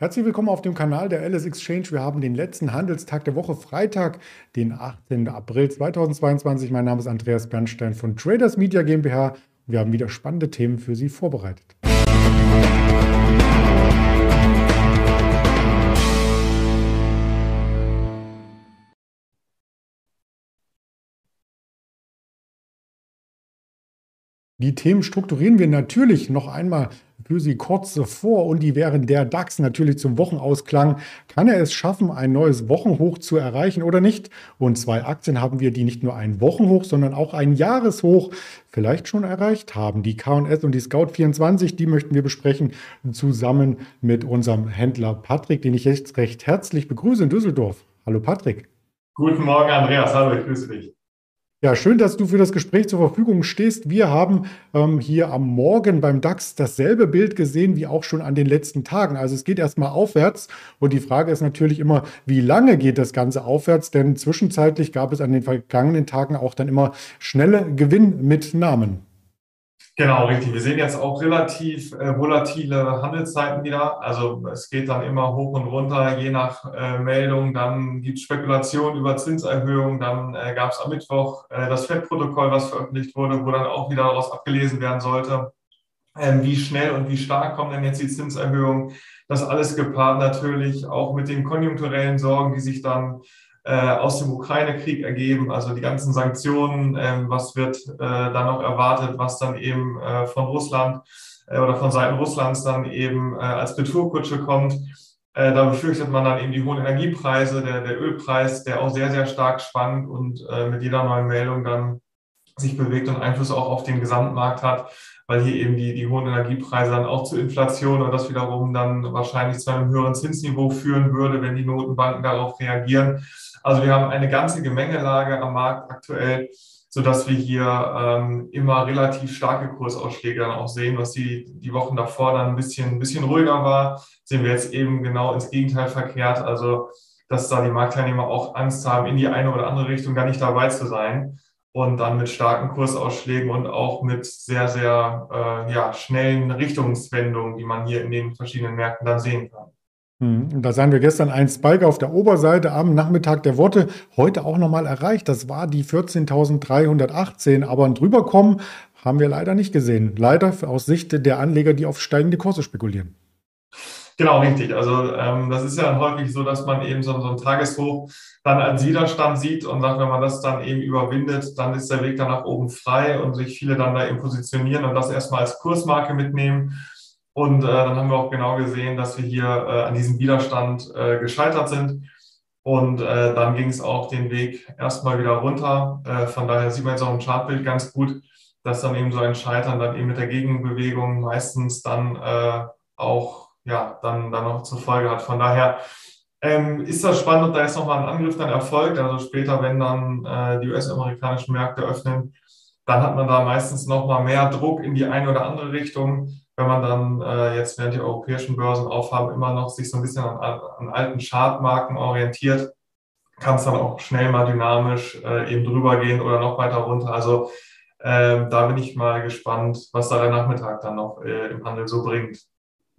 Herzlich willkommen auf dem Kanal der LS Exchange. Wir haben den letzten Handelstag der Woche, Freitag, den 18. April 2022. Mein Name ist Andreas Bernstein von Traders Media GmbH. Wir haben wieder spannende Themen für Sie vorbereitet. Die Themen strukturieren wir natürlich noch einmal für Sie kurz vor und die wären der DAX natürlich zum Wochenausklang. Kann er es schaffen, ein neues Wochenhoch zu erreichen oder nicht? Und zwei Aktien haben wir, die nicht nur ein Wochenhoch, sondern auch ein Jahreshoch vielleicht schon erreicht haben. Die K&S und die Scout24, die möchten wir besprechen, zusammen mit unserem Händler Patrick, den ich jetzt recht herzlich begrüße in Düsseldorf. Hallo Patrick. Guten Morgen, Andreas. Hallo, ich grüße dich. Ja, schön, dass du für das Gespräch zur Verfügung stehst. Wir haben ähm, hier am Morgen beim DAX dasselbe Bild gesehen wie auch schon an den letzten Tagen. Also es geht erstmal aufwärts und die Frage ist natürlich immer, wie lange geht das Ganze aufwärts? Denn zwischenzeitlich gab es an den vergangenen Tagen auch dann immer schnelle Gewinnmitnahmen. Genau, richtig. Wir sehen jetzt auch relativ äh, volatile Handelszeiten wieder. Also es geht dann immer hoch und runter, je nach äh, Meldung. Dann gibt es Spekulationen über Zinserhöhungen. Dann äh, gab es am Mittwoch äh, das FED-Protokoll, was veröffentlicht wurde, wo dann auch wieder daraus abgelesen werden sollte, ähm, wie schnell und wie stark kommen denn jetzt die Zinserhöhungen. Das alles gepaart natürlich auch mit den konjunkturellen Sorgen, die sich dann aus dem Ukraine-Krieg ergeben, also die ganzen Sanktionen, ähm, was wird äh, dann noch erwartet, was dann eben äh, von Russland oder von Seiten Russlands dann eben als Retourkutsche kommt. Da befürchtet man dann eben die hohen Energiepreise, der, der Ölpreis, der auch sehr, sehr stark schwankt und mit jeder neuen Meldung dann sich bewegt und Einfluss auch auf den Gesamtmarkt hat, weil hier eben die, die hohen Energiepreise dann auch zu Inflation und das wiederum dann wahrscheinlich zu einem höheren Zinsniveau führen würde, wenn die Notenbanken darauf reagieren. Also wir haben eine ganze Gemengelage am Markt aktuell, sodass wir hier ähm, immer relativ starke Kursausschläge dann auch sehen, was die, die Wochen davor dann ein bisschen, ein bisschen ruhiger war, sehen wir jetzt eben genau ins Gegenteil verkehrt. Also dass da die Marktteilnehmer auch Angst haben, in die eine oder andere Richtung gar nicht dabei zu sein und dann mit starken Kursausschlägen und auch mit sehr, sehr äh, ja, schnellen Richtungswendungen, die man hier in den verschiedenen Märkten dann sehen kann. Hm, da sahen wir gestern einen Spike auf der Oberseite am Nachmittag der Worte, heute auch nochmal erreicht. Das war die 14.318, aber ein drüberkommen haben wir leider nicht gesehen. Leider aus Sicht der Anleger, die auf steigende Kurse spekulieren. Genau, richtig. Also ähm, das ist ja häufig so, dass man eben so, so ein Tageshoch dann als Widerstand sieht und sagt, wenn man das dann eben überwindet, dann ist der Weg dann nach oben frei und sich viele dann da eben positionieren und das erstmal als Kursmarke mitnehmen. Und äh, dann haben wir auch genau gesehen, dass wir hier äh, an diesem Widerstand äh, gescheitert sind. Und äh, dann ging es auch den Weg erstmal wieder runter. Äh, von daher sieht man jetzt auch im Chartbild ganz gut, dass dann eben so ein Scheitern dann eben mit der Gegenbewegung meistens dann äh, auch ja dann, dann noch zur Folge hat. Von daher ähm, ist das spannend, ob da jetzt nochmal ein Angriff dann erfolgt. Also später, wenn dann äh, die US-amerikanischen Märkte öffnen, dann hat man da meistens nochmal mehr Druck in die eine oder andere Richtung wenn man dann äh, jetzt während die europäischen Börsen aufhaben, immer noch sich so ein bisschen an, an alten Chartmarken orientiert, kann es dann auch schnell mal dynamisch äh, eben drüber gehen oder noch weiter runter. Also äh, da bin ich mal gespannt, was da der Nachmittag dann noch äh, im Handel so bringt.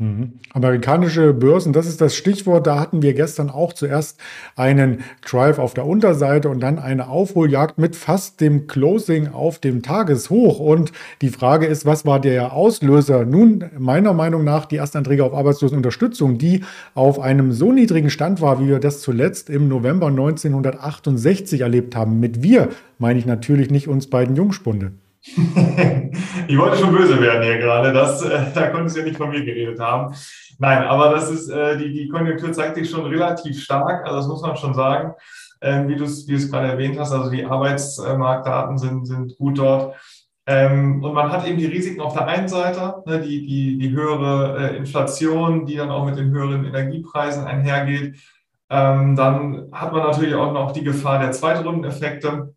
Mhm. Amerikanische Börsen, das ist das Stichwort. Da hatten wir gestern auch zuerst einen Drive auf der Unterseite und dann eine Aufholjagd mit fast dem Closing auf dem Tageshoch. Und die Frage ist, was war der Auslöser? Nun, meiner Meinung nach, die Erstanträge auf Arbeitslosenunterstützung, die auf einem so niedrigen Stand war, wie wir das zuletzt im November 1968 erlebt haben. Mit wir meine ich natürlich nicht uns beiden Jungspunde ich wollte schon böse werden hier gerade. Das, äh, da konntest du ja nicht von mir geredet haben. Nein, aber das ist, äh, die, die Konjunktur zeigt sich schon relativ stark. Also das muss man schon sagen. Ähm, wie du es wie gerade erwähnt hast, also die Arbeitsmarktdaten sind, sind gut dort. Ähm, und man hat eben die Risiken auf der einen Seite, ne, die, die, die höhere äh, Inflation, die dann auch mit den höheren Energiepreisen einhergeht. Ähm, dann hat man natürlich auch noch die Gefahr der Zweitrundeneffekte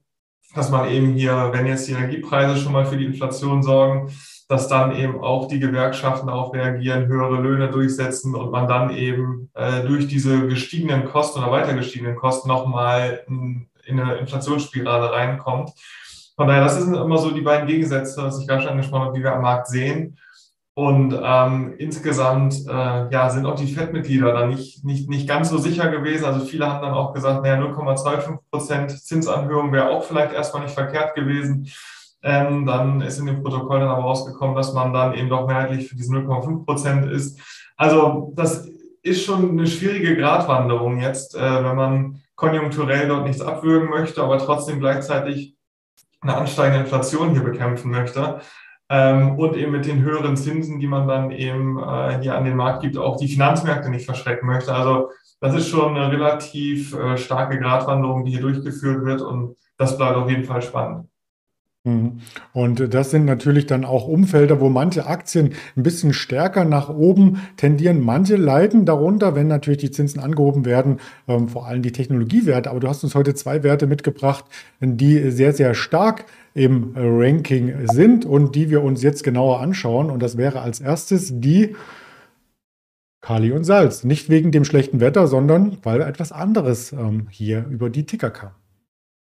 dass man eben hier, wenn jetzt die Energiepreise schon mal für die Inflation sorgen, dass dann eben auch die Gewerkschaften darauf reagieren, höhere Löhne durchsetzen und man dann eben äh, durch diese gestiegenen Kosten oder weiter gestiegenen Kosten nochmal in, in eine Inflationsspirale reinkommt. Von daher, das sind immer so die beiden Gegensätze, was ich gerade schon angesprochen habe, die wir am Markt sehen. Und ähm, insgesamt äh, ja, sind auch die FED-Mitglieder dann nicht, nicht, nicht ganz so sicher gewesen. Also viele haben dann auch gesagt, naja, 0,25 Prozent Zinsanhörung wäre auch vielleicht erstmal nicht verkehrt gewesen. Ähm, dann ist in dem Protokoll dann aber rausgekommen, dass man dann eben doch mehrheitlich für diese 0,5 Prozent ist. Also das ist schon eine schwierige Gratwanderung jetzt, äh, wenn man konjunkturell dort nichts abwürgen möchte, aber trotzdem gleichzeitig eine ansteigende Inflation hier bekämpfen möchte. Ähm, und eben mit den höheren Zinsen, die man dann eben äh, hier an den Markt gibt, auch die Finanzmärkte nicht verschrecken möchte. Also das ist schon eine relativ äh, starke Gratwanderung, die hier durchgeführt wird und das bleibt auf jeden Fall spannend. Mhm. Und das sind natürlich dann auch Umfelder, wo manche Aktien ein bisschen stärker nach oben tendieren. Manche leiden darunter, wenn natürlich die Zinsen angehoben werden, ähm, vor allem die Technologiewerte. Aber du hast uns heute zwei Werte mitgebracht, die sehr, sehr stark im Ranking sind und die wir uns jetzt genauer anschauen. Und das wäre als erstes die Kali und Salz. Nicht wegen dem schlechten Wetter, sondern weil etwas anderes ähm, hier über die Ticker kam.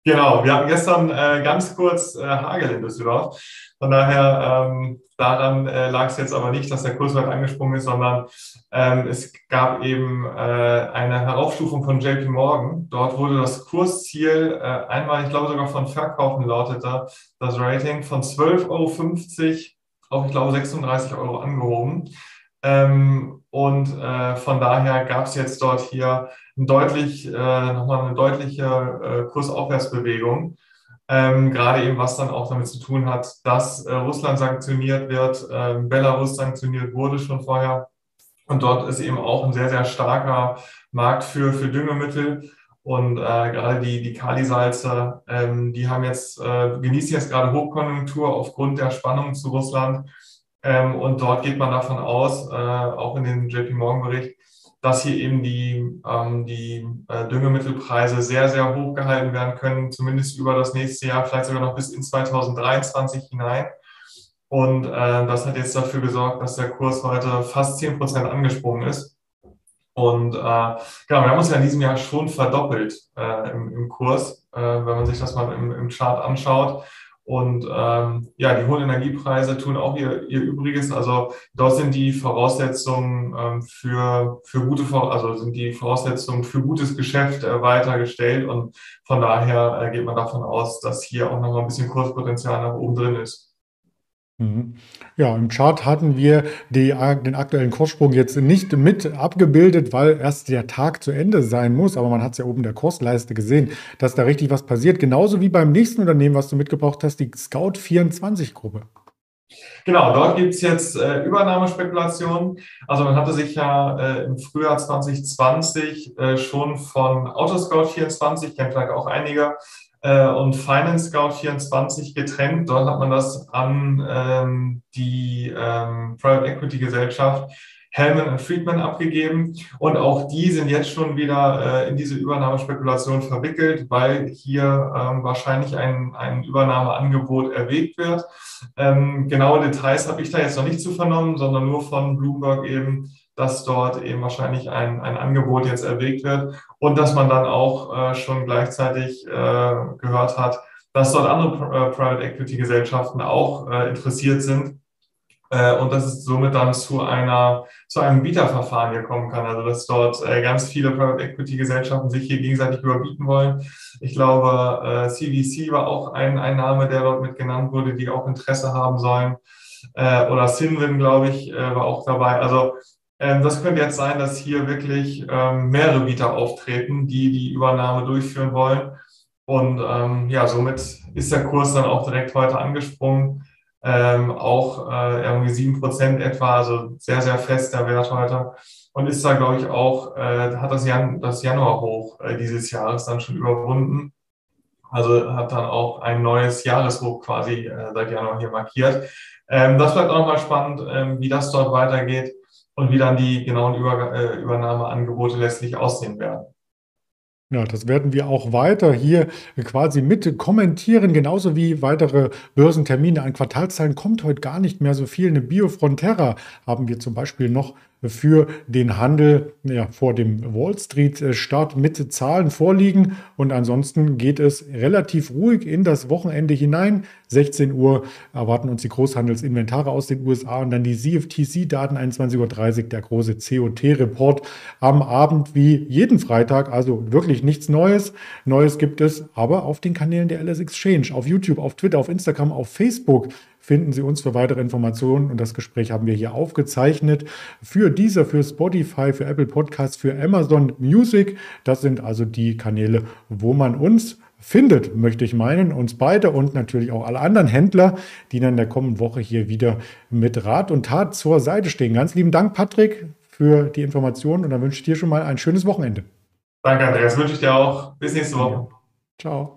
Genau, wir hatten gestern äh, ganz kurz äh, Hagel in Düsseldorf. Von daher, ähm, daran äh, lag es jetzt aber nicht, dass der Kurs weit angesprungen ist, sondern ähm, es gab eben äh, eine Heraufstufung von JP Morgan. Dort wurde das Kursziel äh, einmal, ich glaube sogar von Verkaufen lautete das Rating von 12,50 Euro auf, ich glaube, 36 Euro angehoben. Ähm, und äh, von daher gab es jetzt dort hier ein deutlich, äh, nochmal eine deutliche äh, Kursaufwärtsbewegung. Ähm, gerade eben, was dann auch damit zu tun hat, dass äh, Russland sanktioniert wird, äh, Belarus sanktioniert wurde schon vorher. Und dort ist eben auch ein sehr, sehr starker Markt für, für Düngemittel. Und äh, gerade die, die Kalisalze, ähm, die haben jetzt, äh, genießen jetzt gerade Hochkonjunktur aufgrund der Spannung zu Russland. Ähm, und dort geht man davon aus, äh, auch in dem JP Morgan-Bericht, dass hier eben die, ähm, die äh, Düngemittelpreise sehr, sehr hoch gehalten werden können, zumindest über das nächste Jahr, vielleicht sogar noch bis in 2023 hinein. Und äh, das hat jetzt dafür gesorgt, dass der Kurs heute fast 10 Prozent angesprungen ist. Und äh, genau, wir haben uns ja in diesem Jahr schon verdoppelt äh, im, im Kurs, äh, wenn man sich das mal im, im Chart anschaut. Und ähm, ja, die hohen Energiepreise tun auch ihr, ihr Übriges. Also dort sind die Voraussetzungen ähm, für, für gute, also sind die Voraussetzungen für gutes Geschäft äh, weitergestellt. Und von daher äh, geht man davon aus, dass hier auch noch mal ein bisschen Kurspotenzial nach oben drin ist. Mhm. Ja, im Chart hatten wir die, den aktuellen Kurssprung jetzt nicht mit abgebildet, weil erst der Tag zu Ende sein muss. Aber man hat es ja oben in der Kursleiste gesehen, dass da richtig was passiert. Genauso wie beim nächsten Unternehmen, was du mitgebracht hast, die Scout24-Gruppe. Genau, dort gibt es jetzt äh, Übernahmespekulationen. Also man hatte sich ja äh, im Frühjahr 2020 äh, schon von Autoscout24, kennt vielleicht auch einige, äh, und Finance Scout 24 getrennt. Dort hat man das an ähm, die ähm, Private Equity Gesellschaft Hellman Friedman abgegeben. Und auch die sind jetzt schon wieder äh, in diese Übernahmespekulation verwickelt, weil hier ähm, wahrscheinlich ein, ein Übernahmeangebot erwägt wird. Ähm, genaue Details habe ich da jetzt noch nicht zu vernommen, sondern nur von Bloomberg eben, dass dort eben wahrscheinlich ein, ein Angebot jetzt erwägt wird und dass man dann auch äh, schon gleichzeitig äh, gehört hat, dass dort andere äh, Private Equity Gesellschaften auch äh, interessiert sind und dass es somit dann zu einer zu einem Bieterverfahren hier kommen kann. Also dass dort äh, ganz viele Private Equity Gesellschaften sich hier gegenseitig überbieten wollen. Ich glaube, CVC war auch ein, ein Name, der dort mit genannt wurde, die auch Interesse haben sollen. oder Sinwin, glaube ich, war auch dabei. Also ähm, das könnte jetzt sein, dass hier wirklich ähm, mehrere Bieter auftreten, die die Übernahme durchführen wollen. Und ähm, ja, somit ist der Kurs dann auch direkt heute angesprungen. Ähm, auch äh, irgendwie sieben Prozent etwa, also sehr, sehr fest der Wert heute. Und ist da, glaube ich, auch, äh, hat das, Jan das Januarhoch äh, dieses Jahres dann schon überwunden. Also hat dann auch ein neues Jahreshoch quasi äh, seit Januar hier markiert. Ähm, das bleibt auch nochmal spannend, ähm, wie das dort weitergeht und wie dann die genauen Über äh, Übernahmeangebote letztlich aussehen werden. Ja, das werden wir auch weiter hier quasi mit kommentieren, genauso wie weitere Börsentermine. An Quartalszahlen kommt heute gar nicht mehr so viel. Eine Biofrontera haben wir zum Beispiel noch für den Handel ja, vor dem Wall Street Start mit Zahlen vorliegen. Und ansonsten geht es relativ ruhig in das Wochenende hinein. 16 Uhr erwarten uns die Großhandelsinventare aus den USA und dann die CFTC-Daten 21.30 Uhr, der große COT-Report am Abend wie jeden Freitag. Also wirklich nichts Neues. Neues gibt es aber auf den Kanälen der LS Exchange, auf YouTube, auf Twitter, auf Instagram, auf Facebook finden Sie uns für weitere Informationen und das Gespräch haben wir hier aufgezeichnet für dieser, für Spotify, für Apple Podcasts, für Amazon Music. Das sind also die Kanäle, wo man uns findet, möchte ich meinen, uns beide und natürlich auch alle anderen Händler, die dann in der kommenden Woche hier wieder mit Rat und Tat zur Seite stehen. Ganz lieben Dank, Patrick, für die Informationen und dann wünsche ich dir schon mal ein schönes Wochenende. Danke, Andreas. Wünsche ich dir auch. Bis nächste Woche. Ciao.